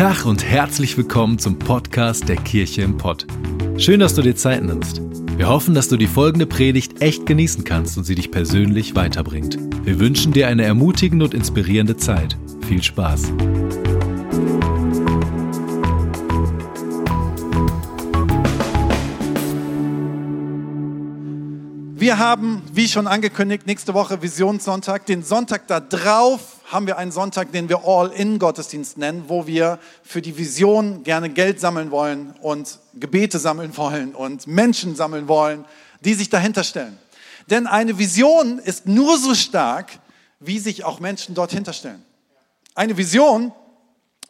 Tag und herzlich willkommen zum Podcast der Kirche im Pott. Schön, dass du dir Zeit nimmst. Wir hoffen, dass du die folgende Predigt echt genießen kannst und sie dich persönlich weiterbringt. Wir wünschen dir eine ermutigende und inspirierende Zeit. Viel Spaß. Wir haben, wie schon angekündigt, nächste Woche Visionssonntag. Den Sonntag da drauf haben wir einen Sonntag, den wir All-In-Gottesdienst nennen, wo wir für die Vision gerne Geld sammeln wollen und Gebete sammeln wollen und Menschen sammeln wollen, die sich dahinter stellen. Denn eine Vision ist nur so stark, wie sich auch Menschen dort hinterstellen. Eine Vision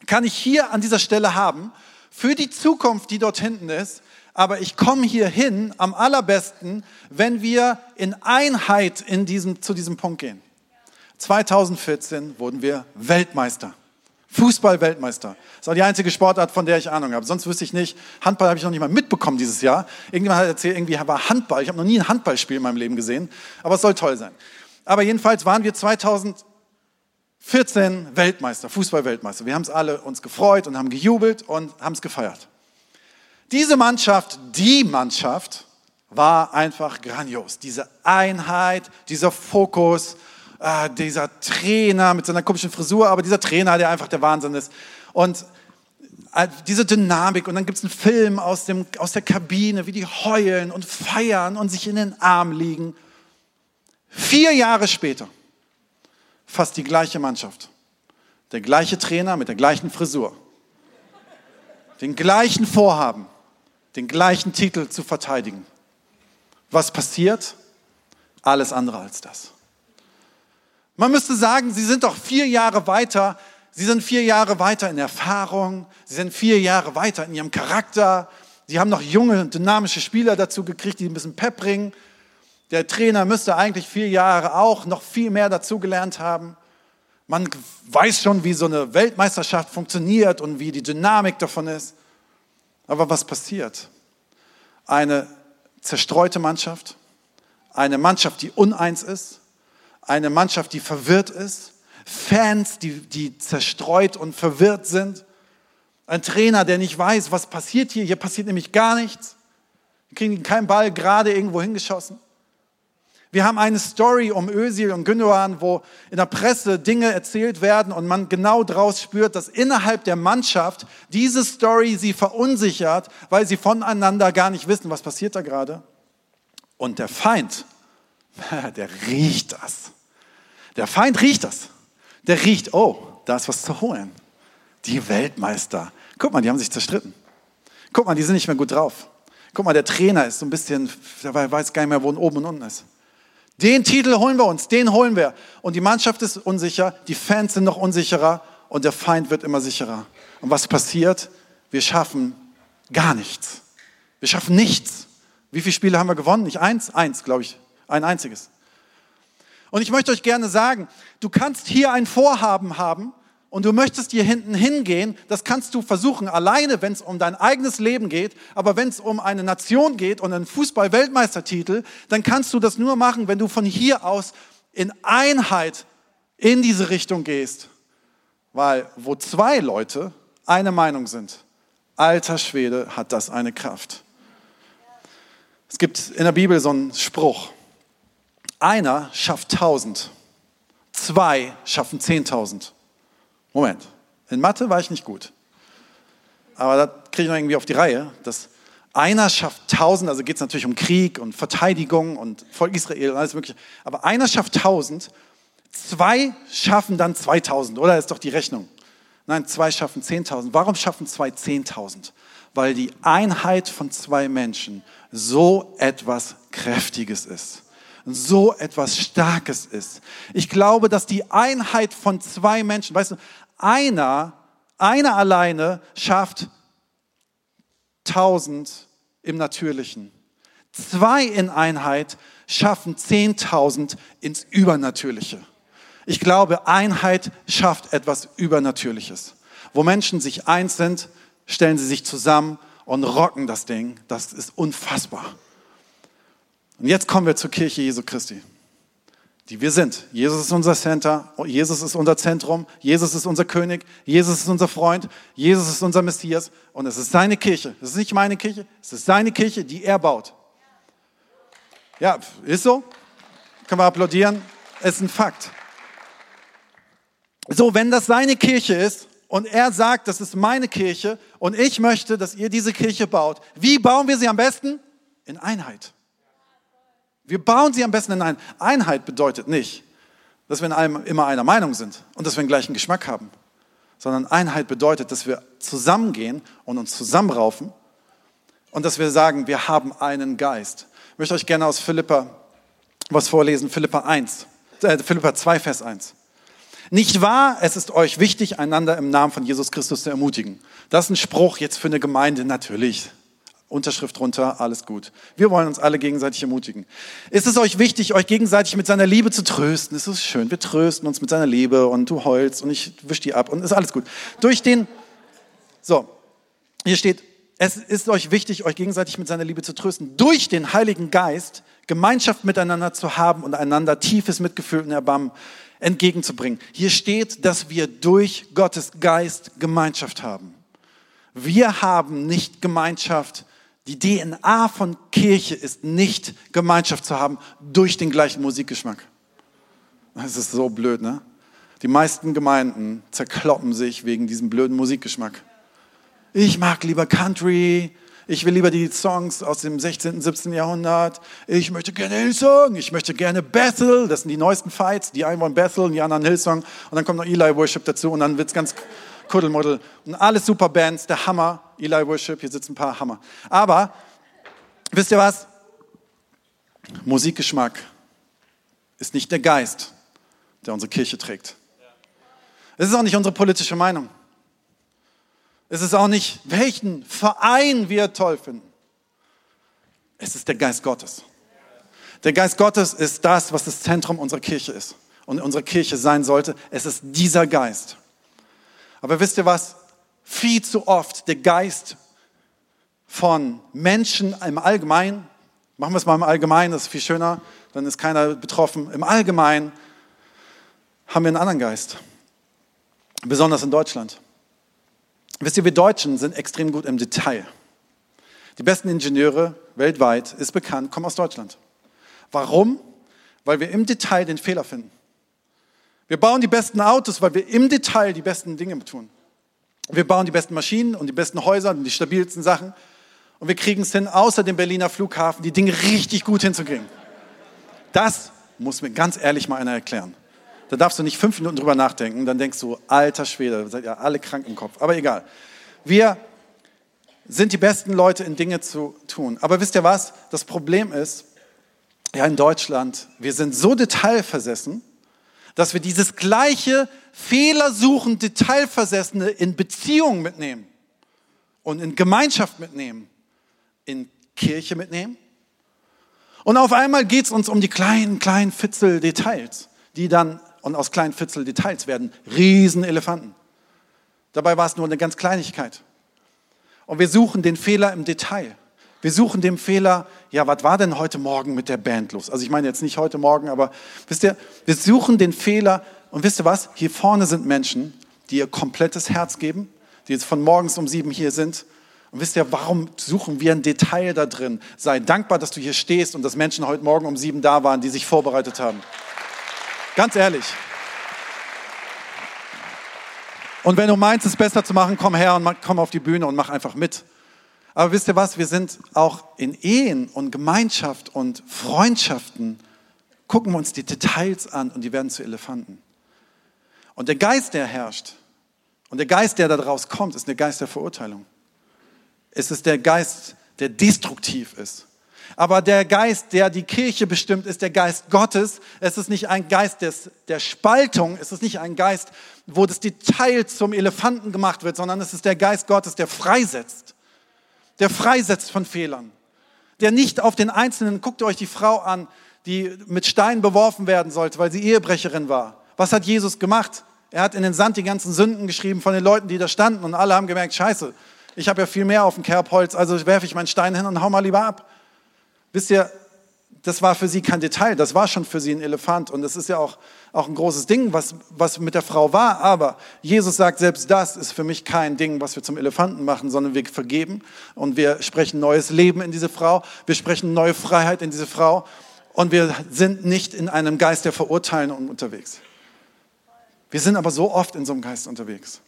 kann ich hier an dieser Stelle haben für die Zukunft, die dort hinten ist, aber ich komme hier hin am allerbesten, wenn wir in Einheit in diesem, zu diesem Punkt gehen. 2014 wurden wir Weltmeister. Fußball-Weltmeister. Das auch die einzige Sportart, von der ich Ahnung habe. Sonst wüsste ich nicht. Handball habe ich noch nicht mal mitbekommen dieses Jahr. Irgendjemand hat erzählt, irgendwie war Handball. Ich habe noch nie ein Handballspiel in meinem Leben gesehen. Aber es soll toll sein. Aber jedenfalls waren wir 2014 Weltmeister, Fußball-Weltmeister. Wir haben es alle uns gefreut und haben gejubelt und haben es gefeiert. Diese Mannschaft, die Mannschaft, war einfach grandios. Diese Einheit, dieser Fokus, äh, dieser Trainer mit seiner komischen Frisur, aber dieser Trainer, der einfach der Wahnsinn ist. Und äh, diese Dynamik und dann gibt es einen Film aus, dem, aus der Kabine, wie die heulen und feiern und sich in den Arm liegen. Vier Jahre später, fast die gleiche Mannschaft, der gleiche Trainer mit der gleichen Frisur, den gleichen Vorhaben, den gleichen Titel zu verteidigen. Was passiert? Alles andere als das. Man müsste sagen, sie sind doch vier Jahre weiter. Sie sind vier Jahre weiter in Erfahrung. Sie sind vier Jahre weiter in ihrem Charakter. Sie haben noch junge, dynamische Spieler dazu gekriegt, die ein bisschen Pep bringen. Der Trainer müsste eigentlich vier Jahre auch noch viel mehr dazugelernt haben. Man weiß schon, wie so eine Weltmeisterschaft funktioniert und wie die Dynamik davon ist. Aber was passiert? Eine zerstreute Mannschaft, eine Mannschaft, die uneins ist, eine Mannschaft, die verwirrt ist, Fans, die, die zerstreut und verwirrt sind, ein Trainer, der nicht weiß, was passiert hier. Hier passiert nämlich gar nichts. Wir kriegen keinen Ball gerade irgendwo hingeschossen. Wir haben eine Story um Özil und Gündogan, wo in der Presse Dinge erzählt werden und man genau draus spürt, dass innerhalb der Mannschaft diese Story sie verunsichert, weil sie voneinander gar nicht wissen, was passiert da gerade. Und der Feind, der riecht das. Der Feind riecht das. Der riecht, oh, da ist was zu holen. Die Weltmeister. Guck mal, die haben sich zerstritten. Guck mal, die sind nicht mehr gut drauf. Guck mal, der Trainer ist so ein bisschen, der weiß gar nicht mehr, wo oben und unten ist. Den Titel holen wir uns, den holen wir. Und die Mannschaft ist unsicher, die Fans sind noch unsicherer und der Feind wird immer sicherer. Und was passiert? Wir schaffen gar nichts. Wir schaffen nichts. Wie viele Spiele haben wir gewonnen? Nicht eins? Eins, glaube ich. Ein einziges. Und ich möchte euch gerne sagen, du kannst hier ein Vorhaben haben und du möchtest hier hinten hingehen, das kannst du versuchen alleine, wenn es um dein eigenes Leben geht, aber wenn es um eine Nation geht und einen Fußball-Weltmeistertitel, dann kannst du das nur machen, wenn du von hier aus in Einheit in diese Richtung gehst. Weil wo zwei Leute eine Meinung sind, alter Schwede, hat das eine Kraft. Es gibt in der Bibel so einen Spruch. Einer schafft tausend, zwei schaffen zehntausend. Moment, in Mathe war ich nicht gut. Aber da kriege ich noch irgendwie auf die Reihe, dass einer schafft tausend, also geht es natürlich um Krieg und Verteidigung und Volk Israel und alles Mögliche. Aber einer schafft tausend, zwei schaffen dann 2000, oder? Das ist doch die Rechnung. Nein, zwei schaffen 10.000. Warum schaffen zwei 10.000? Weil die Einheit von zwei Menschen so etwas Kräftiges ist so etwas Starkes ist. Ich glaube, dass die Einheit von zwei Menschen, weißt du, einer, einer alleine schafft tausend im Natürlichen. Zwei in Einheit schaffen zehntausend ins Übernatürliche. Ich glaube, Einheit schafft etwas Übernatürliches. Wo Menschen sich eins sind, stellen sie sich zusammen und rocken das Ding. Das ist unfassbar. Und jetzt kommen wir zur Kirche Jesu Christi. die wir sind. Jesus ist unser Center, Jesus ist unser Zentrum, Jesus ist unser König, Jesus ist unser Freund, Jesus ist unser Messias und es ist seine Kirche. Es ist nicht meine Kirche, es ist seine Kirche, die er baut. Ja, ist so. Können wir applaudieren. Ist ein Fakt. So, wenn das seine Kirche ist und er sagt, das ist meine Kirche und ich möchte, dass ihr diese Kirche baut, wie bauen wir sie am besten? In Einheit. Wir bauen sie am besten in Einheit. Einheit bedeutet nicht, dass wir in allem immer einer Meinung sind und dass wir den gleichen Geschmack haben, sondern Einheit bedeutet, dass wir zusammengehen und uns zusammenraufen und dass wir sagen, wir haben einen Geist. Ich möchte euch gerne aus Philippa was vorlesen, Philippa 1, äh, Philippa 2, Vers 1. Nicht wahr, es ist euch wichtig, einander im Namen von Jesus Christus zu ermutigen. Das ist ein Spruch jetzt für eine Gemeinde, natürlich. Unterschrift runter, alles gut. Wir wollen uns alle gegenseitig ermutigen. Ist es euch wichtig, euch gegenseitig mit seiner Liebe zu trösten? Es ist schön, wir trösten uns mit seiner Liebe und du heulst und ich wisch die ab und ist alles gut. Durch den, so, hier steht, es ist euch wichtig, euch gegenseitig mit seiner Liebe zu trösten. Durch den Heiligen Geist Gemeinschaft miteinander zu haben und einander tiefes Mitgefühl und Erbarmen entgegenzubringen. Hier steht, dass wir durch Gottes Geist Gemeinschaft haben. Wir haben nicht Gemeinschaft. Die DNA von Kirche ist nicht Gemeinschaft zu haben durch den gleichen Musikgeschmack. Das ist so blöd, ne? Die meisten Gemeinden zerkloppen sich wegen diesem blöden Musikgeschmack. Ich mag lieber Country, ich will lieber die Songs aus dem 16., 17. Jahrhundert. Ich möchte gerne Hillsong. Ich möchte gerne Bethel. Das sind die neuesten Fights. Die einen wollen Bethel und die anderen Hillsong. Und dann kommt noch Eli Worship dazu und dann wird es ganz Kuddelmuddel. Und alles super Bands, der Hammer. Eli Worship, hier sitzen ein paar Hammer. Aber, wisst ihr was? Musikgeschmack ist nicht der Geist, der unsere Kirche trägt. Es ist auch nicht unsere politische Meinung. Es ist auch nicht, welchen Verein wir toll finden. Es ist der Geist Gottes. Der Geist Gottes ist das, was das Zentrum unserer Kirche ist und unsere Kirche sein sollte. Es ist dieser Geist. Aber wisst ihr was? Viel zu oft der Geist von Menschen im Allgemeinen, machen wir es mal im Allgemeinen, das ist viel schöner, dann ist keiner betroffen. Im Allgemeinen haben wir einen anderen Geist, besonders in Deutschland. Wisst ihr, wir Deutschen sind extrem gut im Detail. Die besten Ingenieure weltweit, ist bekannt, kommen aus Deutschland. Warum? Weil wir im Detail den Fehler finden. Wir bauen die besten Autos, weil wir im Detail die besten Dinge tun. Wir bauen die besten Maschinen und die besten Häuser und die stabilsten Sachen. Und wir kriegen es hin, außer dem Berliner Flughafen, die Dinge richtig gut hinzukriegen. Das muss mir ganz ehrlich mal einer erklären. Da darfst du nicht fünf Minuten drüber nachdenken, dann denkst du, alter Schwede, seid ihr alle krank im Kopf. Aber egal. Wir sind die besten Leute in Dinge zu tun. Aber wisst ihr was? Das Problem ist, ja, in Deutschland, wir sind so detailversessen, dass wir dieses gleiche fehlersuchend Detailversessene in Beziehungen mitnehmen und in Gemeinschaft mitnehmen, in Kirche mitnehmen. Und auf einmal geht es uns um die kleinen, kleinen Fitzel-Details, die dann und aus kleinen Fitzel Details werden Riesenelefanten. Dabei war es nur eine ganz Kleinigkeit. Und wir suchen den Fehler im Detail. Wir suchen den Fehler, ja, was war denn heute Morgen mit der Band los? Also ich meine jetzt nicht heute Morgen, aber wisst ihr, wir suchen den Fehler und wisst ihr was? Hier vorne sind Menschen, die ihr komplettes Herz geben, die jetzt von morgens um sieben hier sind. Und wisst ihr, warum suchen wir ein Detail da drin? Sei dankbar, dass du hier stehst und dass Menschen heute Morgen um sieben da waren, die sich vorbereitet haben. Ganz ehrlich. Und wenn du meinst, es besser zu machen, komm her und komm auf die Bühne und mach einfach mit. Aber wisst ihr was? Wir sind auch in Ehen und Gemeinschaft und Freundschaften, gucken wir uns die Details an und die werden zu Elefanten. Und der Geist, der herrscht, und der Geist, der daraus kommt, ist der Geist der Verurteilung. Es ist der Geist, der destruktiv ist. Aber der Geist, der die Kirche bestimmt, ist der Geist Gottes. Es ist nicht ein Geist des, der Spaltung, es ist nicht ein Geist, wo das Detail zum Elefanten gemacht wird, sondern es ist der Geist Gottes, der freisetzt. Der freisetzt von Fehlern. Der nicht auf den Einzelnen, guckt euch die Frau an, die mit Steinen beworfen werden sollte, weil sie Ehebrecherin war. Was hat Jesus gemacht? Er hat in den Sand die ganzen Sünden geschrieben von den Leuten, die da standen und alle haben gemerkt, scheiße, ich habe ja viel mehr auf dem Kerbholz, also werfe ich meinen Stein hin und hau mal lieber ab. Wisst ihr, das war für sie kein Detail, das war schon für sie ein Elefant. Und das ist ja auch, auch ein großes Ding, was, was mit der Frau war. Aber Jesus sagt, selbst das ist für mich kein Ding, was wir zum Elefanten machen, sondern wir vergeben und wir sprechen neues Leben in diese Frau, wir sprechen neue Freiheit in diese Frau und wir sind nicht in einem Geist der Verurteilung unterwegs. Wir sind aber so oft in so einem Geist unterwegs.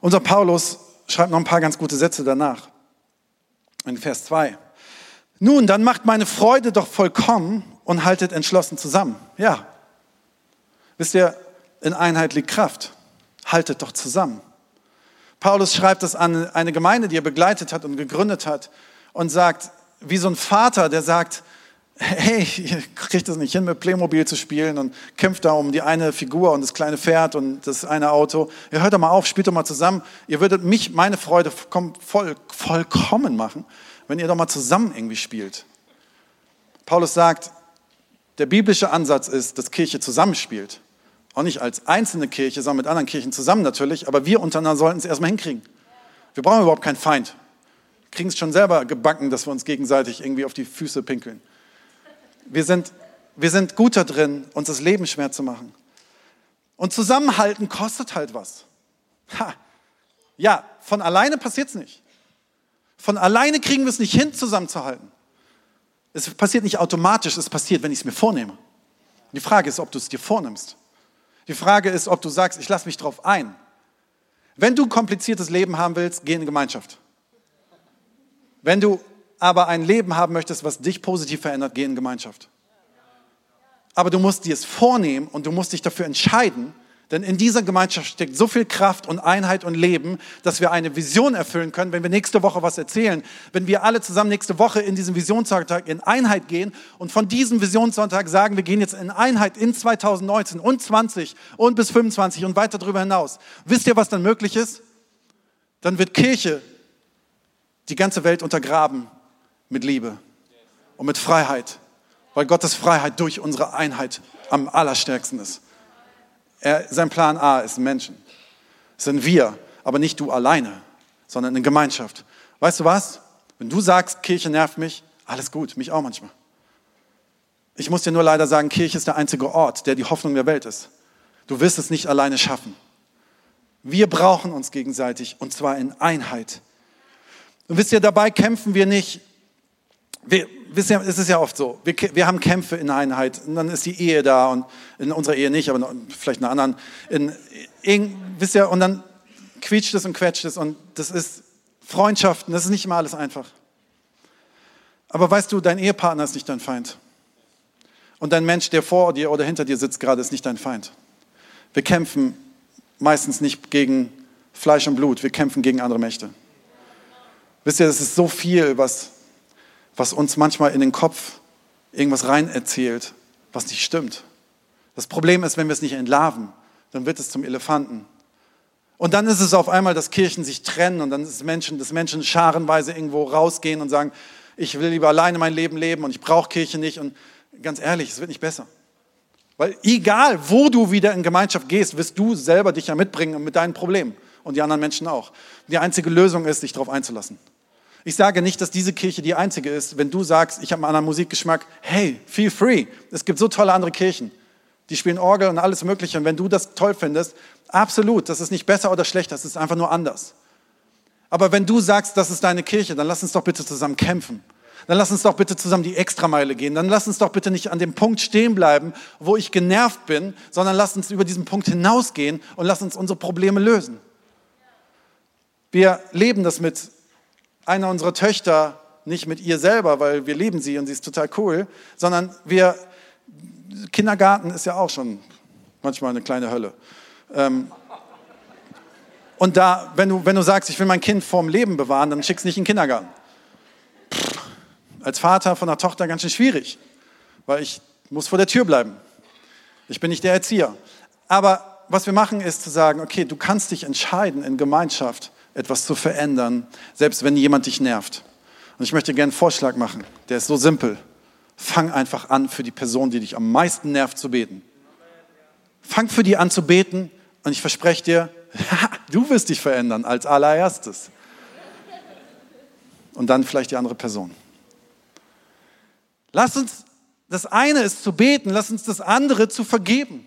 Unser Paulus schreibt noch ein paar ganz gute Sätze danach. In Vers 2. Nun, dann macht meine Freude doch vollkommen und haltet entschlossen zusammen. Ja. Wisst ihr, in Einheit liegt Kraft. Haltet doch zusammen. Paulus schreibt das an eine Gemeinde, die er begleitet hat und gegründet hat und sagt, wie so ein Vater, der sagt, hey, ihr kriegt es nicht hin, mit Playmobil zu spielen und kämpft da um die eine Figur und das kleine Pferd und das eine Auto. Ihr hört doch mal auf, spielt doch mal zusammen. Ihr würdet mich, meine Freude voll, vollkommen machen, wenn ihr doch mal zusammen irgendwie spielt. Paulus sagt, der biblische Ansatz ist, dass Kirche zusammenspielt. Auch nicht als einzelne Kirche, sondern mit anderen Kirchen zusammen natürlich, aber wir untereinander sollten es erstmal hinkriegen. Wir brauchen überhaupt keinen Feind. Wir kriegen es schon selber gebacken, dass wir uns gegenseitig irgendwie auf die Füße pinkeln. Wir sind, wir sind gut da drin, uns das Leben schwer zu machen. Und zusammenhalten kostet halt was. Ha. Ja, von alleine passiert es nicht. Von alleine kriegen wir es nicht hin, zusammenzuhalten. Es passiert nicht automatisch, es passiert, wenn ich es mir vornehme. Die Frage ist, ob du es dir vornimmst. Die Frage ist, ob du sagst, ich lasse mich drauf ein. Wenn du ein kompliziertes Leben haben willst, geh in Gemeinschaft. Wenn du aber ein Leben haben möchtest, was dich positiv verändert, geh in Gemeinschaft. Aber du musst dir es vornehmen und du musst dich dafür entscheiden, denn in dieser Gemeinschaft steckt so viel Kraft und Einheit und Leben, dass wir eine Vision erfüllen können, wenn wir nächste Woche was erzählen. Wenn wir alle zusammen nächste Woche in diesen Visionssonntag in Einheit gehen und von diesem Visionssonntag sagen, wir gehen jetzt in Einheit in 2019 und 20 und bis 25 und weiter darüber hinaus. Wisst ihr, was dann möglich ist? Dann wird Kirche die ganze Welt untergraben mit Liebe und mit Freiheit, weil Gottes Freiheit durch unsere Einheit am allerstärksten ist. Er, sein Plan A ist Menschen. Das sind wir, aber nicht du alleine, sondern in Gemeinschaft. Weißt du was? Wenn du sagst, Kirche nervt mich, alles gut, mich auch manchmal. Ich muss dir nur leider sagen, Kirche ist der einzige Ort, der die Hoffnung der Welt ist. Du wirst es nicht alleine schaffen. Wir brauchen uns gegenseitig und zwar in Einheit. Und wisst ihr, dabei kämpfen wir nicht. Wir, wisst ihr, es ist ja oft so, wir, wir haben Kämpfe in Einheit und dann ist die Ehe da und in unserer Ehe nicht, aber vielleicht in einer anderen. In, in, wisst ihr, und dann quietscht es und quetscht es und das ist Freundschaften, das ist nicht immer alles einfach. Aber weißt du, dein Ehepartner ist nicht dein Feind. Und dein Mensch, der vor dir oder hinter dir sitzt gerade, ist nicht dein Feind. Wir kämpfen meistens nicht gegen Fleisch und Blut, wir kämpfen gegen andere Mächte. Wisst ihr, es ist so viel, was was uns manchmal in den Kopf irgendwas rein erzählt, was nicht stimmt. Das Problem ist, wenn wir es nicht entlarven, dann wird es zum Elefanten. Und dann ist es auf einmal, dass Kirchen sich trennen und dann ist Menschen, dass Menschen scharenweise irgendwo rausgehen und sagen, ich will lieber alleine mein Leben leben und ich brauche Kirche nicht. Und ganz ehrlich, es wird nicht besser. Weil egal, wo du wieder in Gemeinschaft gehst, wirst du selber dich ja mitbringen mit deinen Problemen und die anderen Menschen auch. Die einzige Lösung ist, sich darauf einzulassen. Ich sage nicht, dass diese Kirche die einzige ist. Wenn du sagst, ich habe einen anderen Musikgeschmack, hey, feel free. Es gibt so tolle andere Kirchen. Die spielen Orgel und alles Mögliche. Und wenn du das toll findest, absolut, das ist nicht besser oder schlechter, es ist einfach nur anders. Aber wenn du sagst, das ist deine Kirche, dann lass uns doch bitte zusammen kämpfen. Dann lass uns doch bitte zusammen die Extrameile gehen. Dann lass uns doch bitte nicht an dem Punkt stehen bleiben, wo ich genervt bin, sondern lass uns über diesen Punkt hinausgehen und lass uns unsere Probleme lösen. Wir leben das mit einer unserer Töchter nicht mit ihr selber, weil wir lieben sie und sie ist total cool, sondern wir, Kindergarten ist ja auch schon manchmal eine kleine Hölle. Ähm, und da, wenn du, wenn du sagst, ich will mein Kind vorm Leben bewahren, dann schickst nicht in den Kindergarten. Pff, als Vater von einer Tochter ganz schön schwierig, weil ich muss vor der Tür bleiben. Ich bin nicht der Erzieher. Aber was wir machen, ist zu sagen, okay, du kannst dich entscheiden in Gemeinschaft, etwas zu verändern, selbst wenn jemand dich nervt. Und ich möchte gerne einen Vorschlag machen, der ist so simpel. Fang einfach an, für die Person, die dich am meisten nervt, zu beten. Fang für die an zu beten und ich verspreche dir, du wirst dich verändern als allererstes. Und dann vielleicht die andere Person. Lass uns, das eine ist zu beten, lass uns das andere zu vergeben.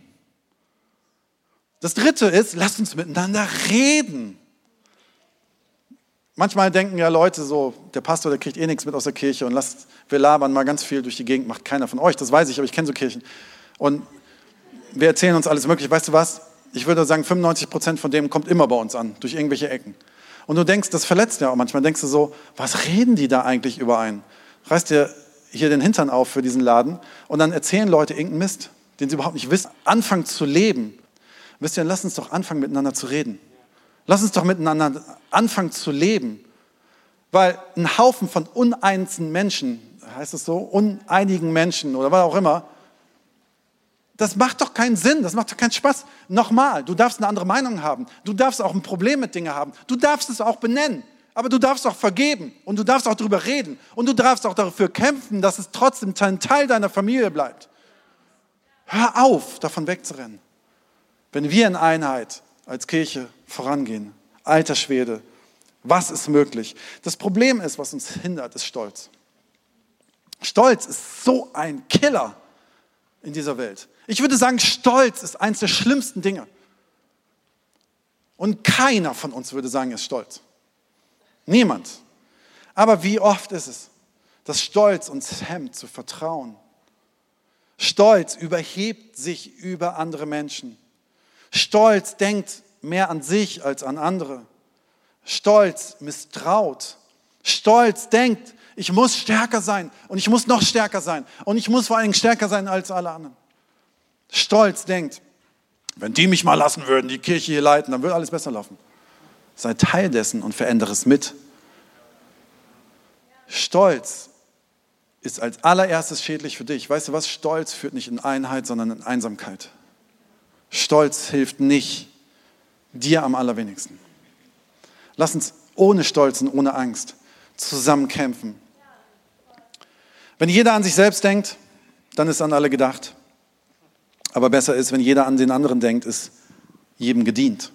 Das dritte ist, lass uns miteinander reden. Manchmal denken ja Leute so, der Pastor, der kriegt eh nichts mit aus der Kirche und lasst, wir labern mal ganz viel durch die Gegend, macht keiner von euch, das weiß ich, aber ich kenne so Kirchen. Und wir erzählen uns alles Mögliche. Weißt du was? Ich würde sagen, 95 Prozent von dem kommt immer bei uns an, durch irgendwelche Ecken. Und du denkst, das verletzt ja auch manchmal. Denkst du so, was reden die da eigentlich über einen? Reißt dir hier den Hintern auf für diesen Laden und dann erzählen Leute irgendeinen Mist, den sie überhaupt nicht wissen. Anfangen zu leben. Wisst ihr, lass uns doch anfangen, miteinander zu reden. Lass uns doch miteinander anfangen zu leben. Weil ein Haufen von uneinsten Menschen, heißt es so, uneinigen Menschen oder was auch immer, das macht doch keinen Sinn, das macht doch keinen Spaß. Nochmal, du darfst eine andere Meinung haben. Du darfst auch ein Problem mit Dingen haben. Du darfst es auch benennen. Aber du darfst auch vergeben und du darfst auch darüber reden und du darfst auch dafür kämpfen, dass es trotzdem ein Teil deiner Familie bleibt. Hör auf, davon wegzurennen. Wenn wir in Einheit als Kirche vorangehen, alter Schwede, was ist möglich? Das Problem ist, was uns hindert, ist Stolz. Stolz ist so ein Killer in dieser Welt. Ich würde sagen, Stolz ist eines der schlimmsten Dinge. Und keiner von uns würde sagen, er ist stolz. Niemand. Aber wie oft ist es, dass Stolz uns hemmt zu vertrauen? Stolz überhebt sich über andere Menschen. Stolz denkt mehr an sich als an andere. Stolz misstraut. Stolz denkt, ich muss stärker sein und ich muss noch stärker sein und ich muss vor allem stärker sein als alle anderen stolz denkt, wenn die mich mal lassen würden, die Kirche hier leiten, dann würde alles besser laufen. Sei Teil dessen und verändere es mit. Stolz ist als allererstes schädlich für dich. Weißt du was? Stolz führt nicht in Einheit, sondern in Einsamkeit. Stolz hilft nicht dir am allerwenigsten. Lass uns ohne Stolz und ohne Angst zusammen kämpfen. Wenn jeder an sich selbst denkt, dann ist an alle gedacht. Aber besser ist, wenn jeder an den anderen denkt, ist jedem gedient.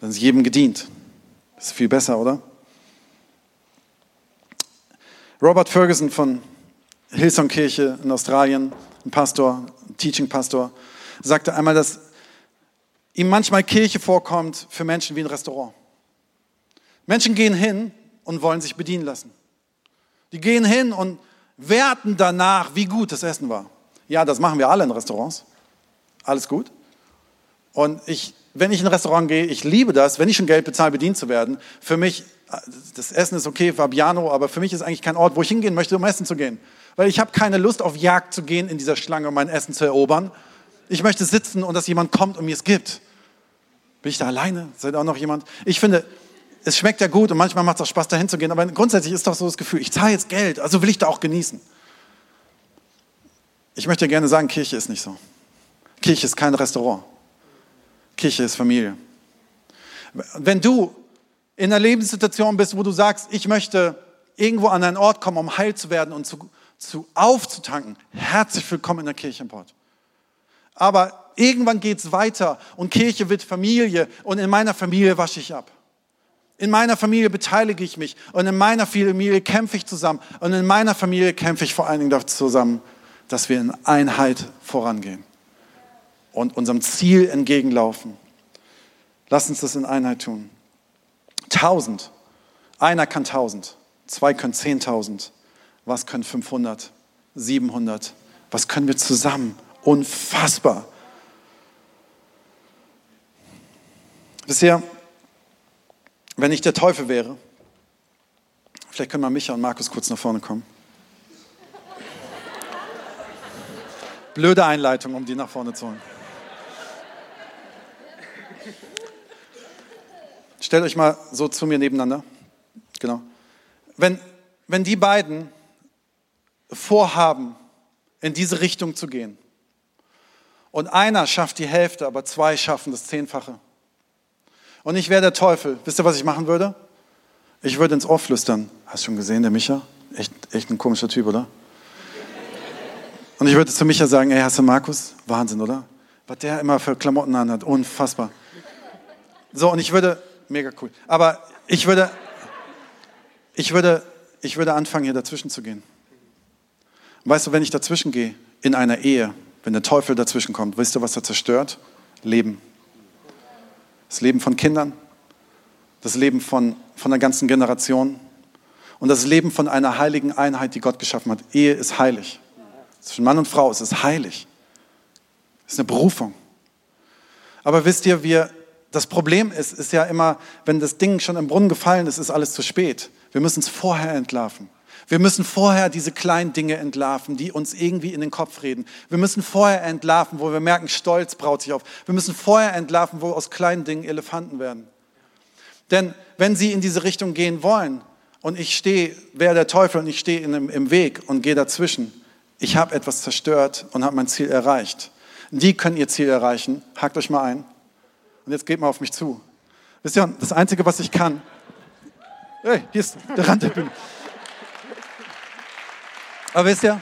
Dann ist jedem gedient. Das ist viel besser, oder? Robert Ferguson von Hillsong Kirche in Australien, ein Pastor, ein Teaching-Pastor, sagte einmal, dass ihm manchmal Kirche vorkommt für Menschen wie ein Restaurant. Menschen gehen hin und wollen sich bedienen lassen. Die gehen hin und werten danach, wie gut das Essen war. Ja, das machen wir alle in Restaurants. Alles gut. Und ich, wenn ich in ein Restaurant gehe, ich liebe das, wenn ich schon Geld bezahle, bedient zu werden. Für mich, das Essen ist okay, Fabiano, aber für mich ist eigentlich kein Ort, wo ich hingehen möchte, um essen zu gehen. Weil ich habe keine Lust auf Jagd zu gehen in dieser Schlange, um mein Essen zu erobern. Ich möchte sitzen und dass jemand kommt und mir es gibt. Bin ich da alleine? Seid auch noch jemand? Ich finde, es schmeckt ja gut und manchmal macht es auch Spaß, dahin zu gehen. Aber grundsätzlich ist doch so das Gefühl, ich zahle jetzt Geld, also will ich da auch genießen. Ich möchte gerne sagen, Kirche ist nicht so. Kirche ist kein Restaurant. Kirche ist Familie. Wenn du in einer Lebenssituation bist, wo du sagst, ich möchte irgendwo an einen Ort kommen, um heil zu werden und zu, zu aufzutanken, herzlich willkommen in der Kirche im Port. Aber irgendwann geht es weiter und Kirche wird Familie und in meiner Familie wasche ich ab. In meiner Familie beteilige ich mich und in meiner Familie kämpfe ich zusammen und in meiner Familie kämpfe ich vor allen Dingen zusammen, dass wir in Einheit vorangehen und unserem Ziel entgegenlaufen. Lass uns das in Einheit tun. Tausend. Einer kann tausend. Zwei können zehntausend. Was können 500? 700? Was können wir zusammen? Unfassbar. Bisher, wenn ich der Teufel wäre, vielleicht können mal Micha und Markus kurz nach vorne kommen. Blöde Einleitung, um die nach vorne zu holen. Stellt euch mal so zu mir nebeneinander. Genau. Wenn, wenn die beiden vorhaben, in diese Richtung zu gehen, und einer schafft die Hälfte, aber zwei schaffen das Zehnfache, und ich wäre der Teufel, wisst ihr, was ich machen würde? Ich würde ins Ohr flüstern. Hast du schon gesehen, der Micha? Echt, echt ein komischer Typ, oder? Und ich würde zu Micha sagen, ey, hast du Markus? Wahnsinn, oder? Was der immer für Klamotten anhat, unfassbar. So, und ich würde, mega cool, aber ich würde, ich würde, ich würde anfangen, hier dazwischen zu gehen. weißt du, wenn ich dazwischen gehe, in einer Ehe, wenn der Teufel dazwischen kommt, weißt du, was er zerstört? Leben. Das Leben von Kindern, das Leben von, von einer ganzen Generation und das Leben von einer heiligen Einheit, die Gott geschaffen hat. Ehe ist heilig. Zwischen Mann und Frau es ist heilig. Es ist eine Berufung. Aber wisst ihr, wir, das Problem ist, ist ja immer, wenn das Ding schon im Brunnen gefallen ist, ist alles zu spät. Wir müssen es vorher entlarven. Wir müssen vorher diese kleinen Dinge entlarven, die uns irgendwie in den Kopf reden. Wir müssen vorher entlarven, wo wir merken, Stolz braut sich auf. Wir müssen vorher entlarven, wo aus kleinen Dingen Elefanten werden. Denn wenn Sie in diese Richtung gehen wollen und ich stehe, wäre der Teufel und ich stehe im, im Weg und gehe dazwischen, ich habe etwas zerstört und habe mein Ziel erreicht. Die können ihr Ziel erreichen. Hakt euch mal ein. Und jetzt geht mal auf mich zu. Wisst ihr, das Einzige, was ich kann, hey, hier ist der Rand der Bühne. Aber wisst ihr,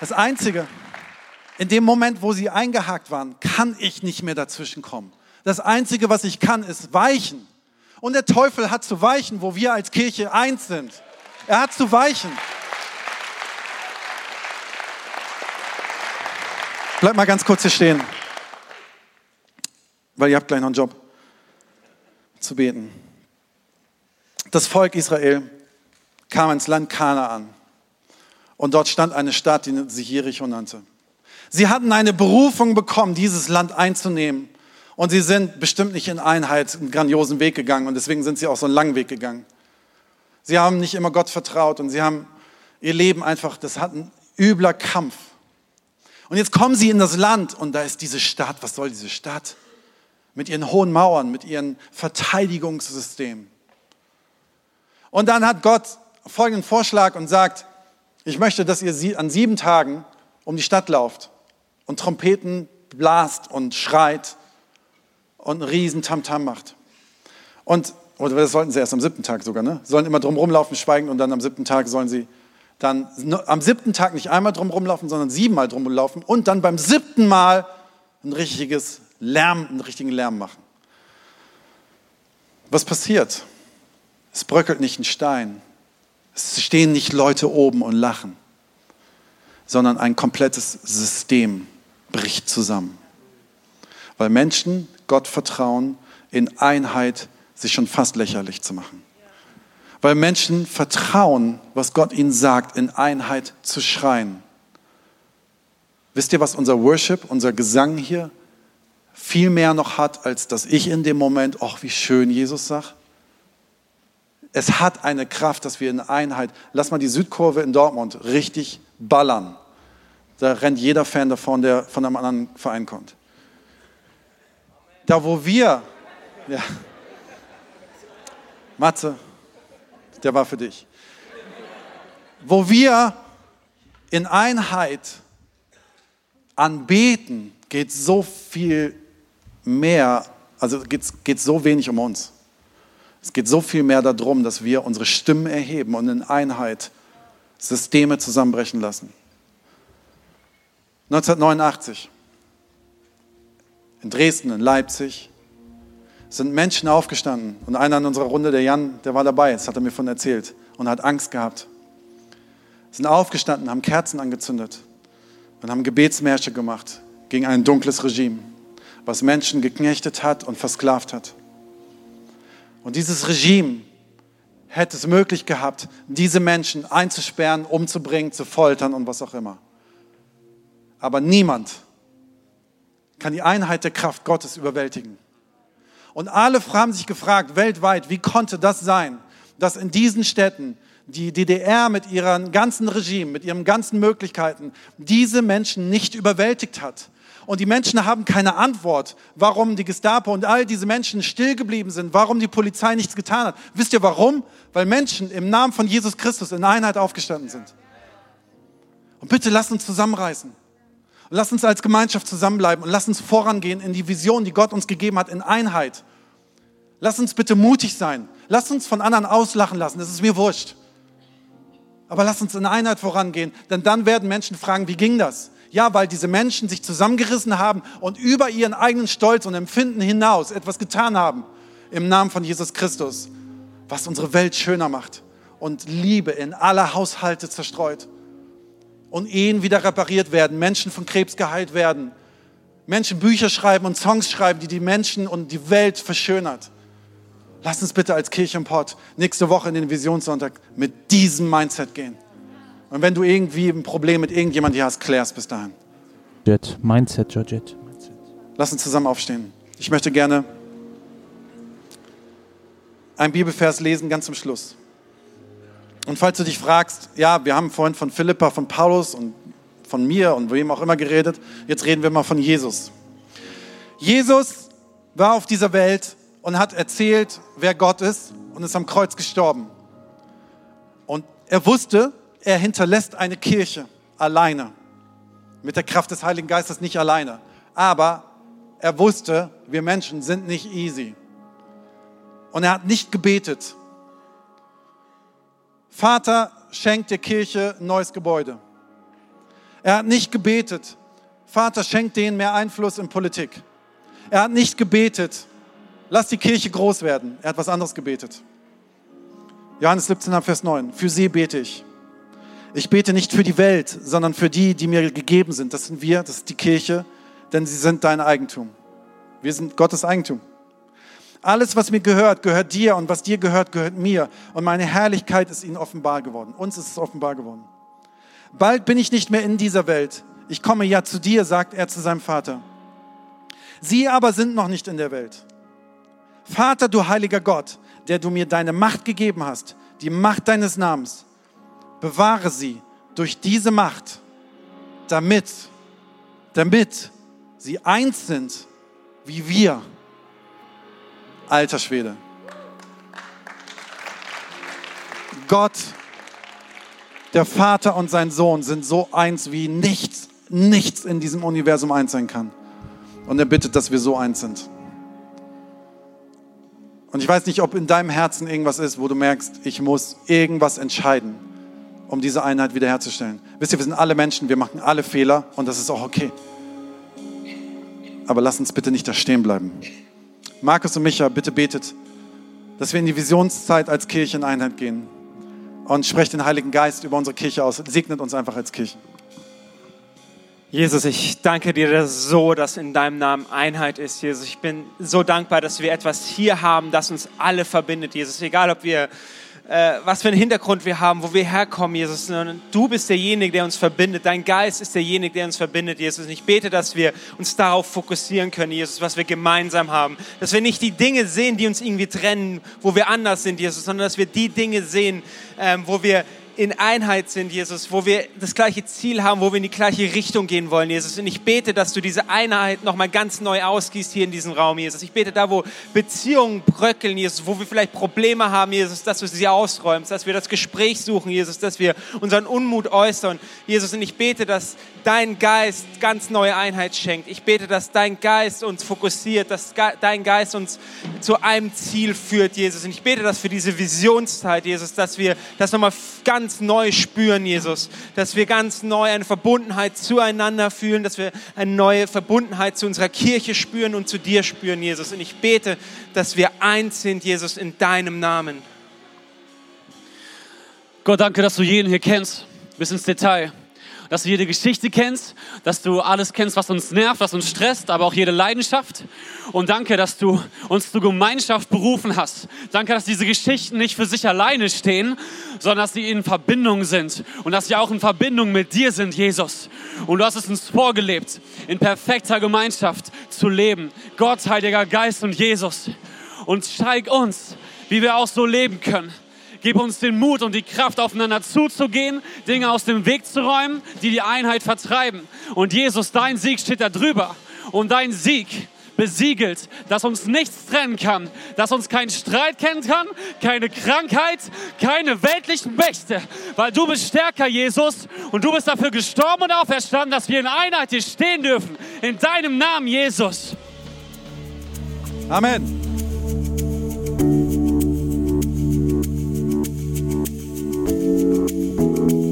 das Einzige, in dem Moment, wo sie eingehakt waren, kann ich nicht mehr dazwischen kommen. Das Einzige, was ich kann, ist weichen. Und der Teufel hat zu weichen, wo wir als Kirche eins sind. Er hat zu weichen. Bleib mal ganz kurz hier stehen, weil ihr habt gleich noch einen Job zu beten. Das Volk Israel kam ins Land Kanaan. Und dort stand eine Stadt, die sich Jericho nannte. Sie hatten eine Berufung bekommen, dieses Land einzunehmen. Und sie sind bestimmt nicht in Einheit einen grandiosen Weg gegangen. Und deswegen sind sie auch so einen langen Weg gegangen. Sie haben nicht immer Gott vertraut und sie haben ihr Leben einfach, das hat ein übler Kampf. Und jetzt kommen sie in das Land und da ist diese Stadt. Was soll diese Stadt? Mit ihren hohen Mauern, mit ihrem Verteidigungssystem. Und dann hat Gott folgenden Vorschlag und sagt, ich möchte, dass ihr an sieben Tagen um die Stadt lauft und Trompeten blast und schreit und einen riesen Tamtam macht. Und, oder das sollten sie erst am siebten Tag sogar, ne? Sollen immer drum rumlaufen, schweigen und dann am siebten Tag sollen sie dann am siebten Tag nicht einmal drum rumlaufen, sondern siebenmal drum rumlaufen und dann beim siebten Mal ein richtiges Lärm, einen richtigen Lärm machen. Was passiert? Es bröckelt nicht ein Stein, es stehen nicht Leute oben und lachen, sondern ein komplettes System bricht zusammen. Weil Menschen Gott vertrauen, in Einheit sich schon fast lächerlich zu machen. Weil Menschen vertrauen, was Gott ihnen sagt, in Einheit zu schreien. Wisst ihr, was unser Worship, unser Gesang hier viel mehr noch hat, als dass ich in dem Moment, ach, wie schön Jesus sagt? Es hat eine Kraft, dass wir in Einheit, lass mal die Südkurve in Dortmund richtig ballern. Da rennt jeder Fan davon, der von einem anderen Verein kommt. Da, wo wir, ja, Matze, der war für dich. Wo wir in Einheit anbeten, geht so viel mehr, also geht es so wenig um uns. Es geht so viel mehr darum, dass wir unsere Stimmen erheben und in Einheit Systeme zusammenbrechen lassen. 1989 in Dresden, in Leipzig sind Menschen aufgestanden und einer in unserer Runde, der Jan, der war dabei, das hat er mir von erzählt und hat Angst gehabt. Sind aufgestanden, haben Kerzen angezündet und haben Gebetsmärsche gemacht gegen ein dunkles Regime, was Menschen geknechtet hat und versklavt hat. Und dieses Regime hätte es möglich gehabt, diese Menschen einzusperren, umzubringen, zu foltern und was auch immer. Aber niemand kann die Einheit der Kraft Gottes überwältigen. Und alle haben sich gefragt, weltweit, wie konnte das sein, dass in diesen Städten die DDR mit ihrem ganzen Regime, mit ihren ganzen Möglichkeiten diese Menschen nicht überwältigt hat und die Menschen haben keine Antwort, warum die Gestapo und all diese Menschen still geblieben sind, warum die Polizei nichts getan hat. Wisst ihr warum? Weil Menschen im Namen von Jesus Christus in Einheit aufgestanden sind. Und bitte lasst uns zusammenreißen. Und lasst uns als Gemeinschaft zusammenbleiben und lasst uns vorangehen in die Vision, die Gott uns gegeben hat, in Einheit. Lasst uns bitte mutig sein. Lasst uns von anderen auslachen lassen. Das ist mir wurscht. Aber lasst uns in Einheit vorangehen, denn dann werden Menschen fragen, wie ging das? Ja, weil diese Menschen sich zusammengerissen haben und über ihren eigenen Stolz und Empfinden hinaus etwas getan haben im Namen von Jesus Christus, was unsere Welt schöner macht und Liebe in alle Haushalte zerstreut. und Ehen wieder repariert werden, Menschen von Krebs geheilt werden, Menschen Bücher schreiben und Songs schreiben, die die Menschen und die Welt verschönert. Lass uns bitte als Kirche im Pott nächste Woche in den Visionssonntag mit diesem Mindset gehen. Und wenn du irgendwie ein Problem mit irgendjemandem hast, klärst bis dahin. Jet, Mindset, Georgette. Lass uns zusammen aufstehen. Ich möchte gerne einen Bibelvers lesen, ganz zum Schluss. Und falls du dich fragst, ja, wir haben vorhin von Philippa, von Paulus und von mir und wem auch immer geredet, jetzt reden wir mal von Jesus. Jesus war auf dieser Welt und hat erzählt, wer Gott ist und ist am Kreuz gestorben. Und er wusste, er hinterlässt eine Kirche alleine. Mit der Kraft des Heiligen Geistes nicht alleine. Aber er wusste, wir Menschen sind nicht easy. Und er hat nicht gebetet. Vater, schenkt der Kirche ein neues Gebäude. Er hat nicht gebetet. Vater, schenkt denen mehr Einfluss in Politik. Er hat nicht gebetet. Lass die Kirche groß werden. Er hat was anderes gebetet. Johannes 17, Vers 9. Für sie bete ich. Ich bete nicht für die Welt, sondern für die, die mir gegeben sind. Das sind wir, das ist die Kirche, denn sie sind dein Eigentum. Wir sind Gottes Eigentum. Alles, was mir gehört, gehört dir und was dir gehört, gehört mir. Und meine Herrlichkeit ist ihnen offenbar geworden. Uns ist es offenbar geworden. Bald bin ich nicht mehr in dieser Welt. Ich komme ja zu dir, sagt er zu seinem Vater. Sie aber sind noch nicht in der Welt. Vater, du heiliger Gott, der du mir deine Macht gegeben hast, die Macht deines Namens, bewahre sie durch diese Macht, damit, damit sie eins sind wie wir. Alter Schwede. Gott, der Vater und sein Sohn sind so eins, wie nichts, nichts in diesem Universum eins sein kann. Und er bittet, dass wir so eins sind. Und ich weiß nicht, ob in deinem Herzen irgendwas ist, wo du merkst, ich muss irgendwas entscheiden, um diese Einheit wiederherzustellen. Wisst ihr, wir sind alle Menschen, wir machen alle Fehler und das ist auch okay. Aber lass uns bitte nicht da stehen bleiben. Markus und Micha, bitte betet, dass wir in die Visionszeit als Kirche in Einheit gehen und sprecht den Heiligen Geist über unsere Kirche aus. Segnet uns einfach als Kirche. Jesus, ich danke dir so, dass in deinem Namen Einheit ist, Jesus. Ich bin so dankbar, dass wir etwas hier haben, das uns alle verbindet, Jesus. Egal, ob wir was für einen Hintergrund wir haben, wo wir herkommen, Jesus. Du bist derjenige, der uns verbindet. Dein Geist ist derjenige, der uns verbindet, Jesus. Und ich bete, dass wir uns darauf fokussieren können, Jesus, was wir gemeinsam haben. Dass wir nicht die Dinge sehen, die uns irgendwie trennen, wo wir anders sind, Jesus, sondern dass wir die Dinge sehen, ähm, wo wir in Einheit sind, Jesus, wo wir das gleiche Ziel haben, wo wir in die gleiche Richtung gehen wollen, Jesus. Und ich bete, dass du diese Einheit nochmal ganz neu ausgießt hier in diesem Raum, Jesus. Ich bete da, wo Beziehungen bröckeln, Jesus, wo wir vielleicht Probleme haben, Jesus, dass du sie ausräumst, dass wir das Gespräch suchen, Jesus, dass wir unseren Unmut äußern, Jesus. Und ich bete, dass dein Geist ganz neue Einheit schenkt. Ich bete, dass dein Geist uns fokussiert, dass dein Geist uns zu einem Ziel führt, Jesus. Und ich bete, dass für diese Visionszeit, Jesus, dass wir das nochmal ganz ganz neu spüren, Jesus. Dass wir ganz neu eine Verbundenheit zueinander fühlen, dass wir eine neue Verbundenheit zu unserer Kirche spüren und zu dir spüren, Jesus. Und ich bete, dass wir eins sind, Jesus, in deinem Namen. Gott, danke, dass du jeden hier kennst, bis ins Detail dass du jede Geschichte kennst, dass du alles kennst, was uns nervt, was uns stresst, aber auch jede Leidenschaft. Und danke, dass du uns zur Gemeinschaft berufen hast. Danke, dass diese Geschichten nicht für sich alleine stehen, sondern dass sie in Verbindung sind und dass sie auch in Verbindung mit dir sind, Jesus. Und du hast es uns vorgelebt, in perfekter Gemeinschaft zu leben. Gott, Heiliger Geist und Jesus. Und zeig uns, wie wir auch so leben können Gib uns den Mut und die Kraft, aufeinander zuzugehen, Dinge aus dem Weg zu räumen, die die Einheit vertreiben. Und Jesus, dein Sieg steht da drüber. Und dein Sieg besiegelt, dass uns nichts trennen kann, dass uns kein Streit kennen kann, keine Krankheit, keine weltlichen Mächte, weil du bist stärker, Jesus, und du bist dafür gestorben und auferstanden, dass wir in Einheit hier stehen dürfen. In deinem Namen, Jesus. Amen.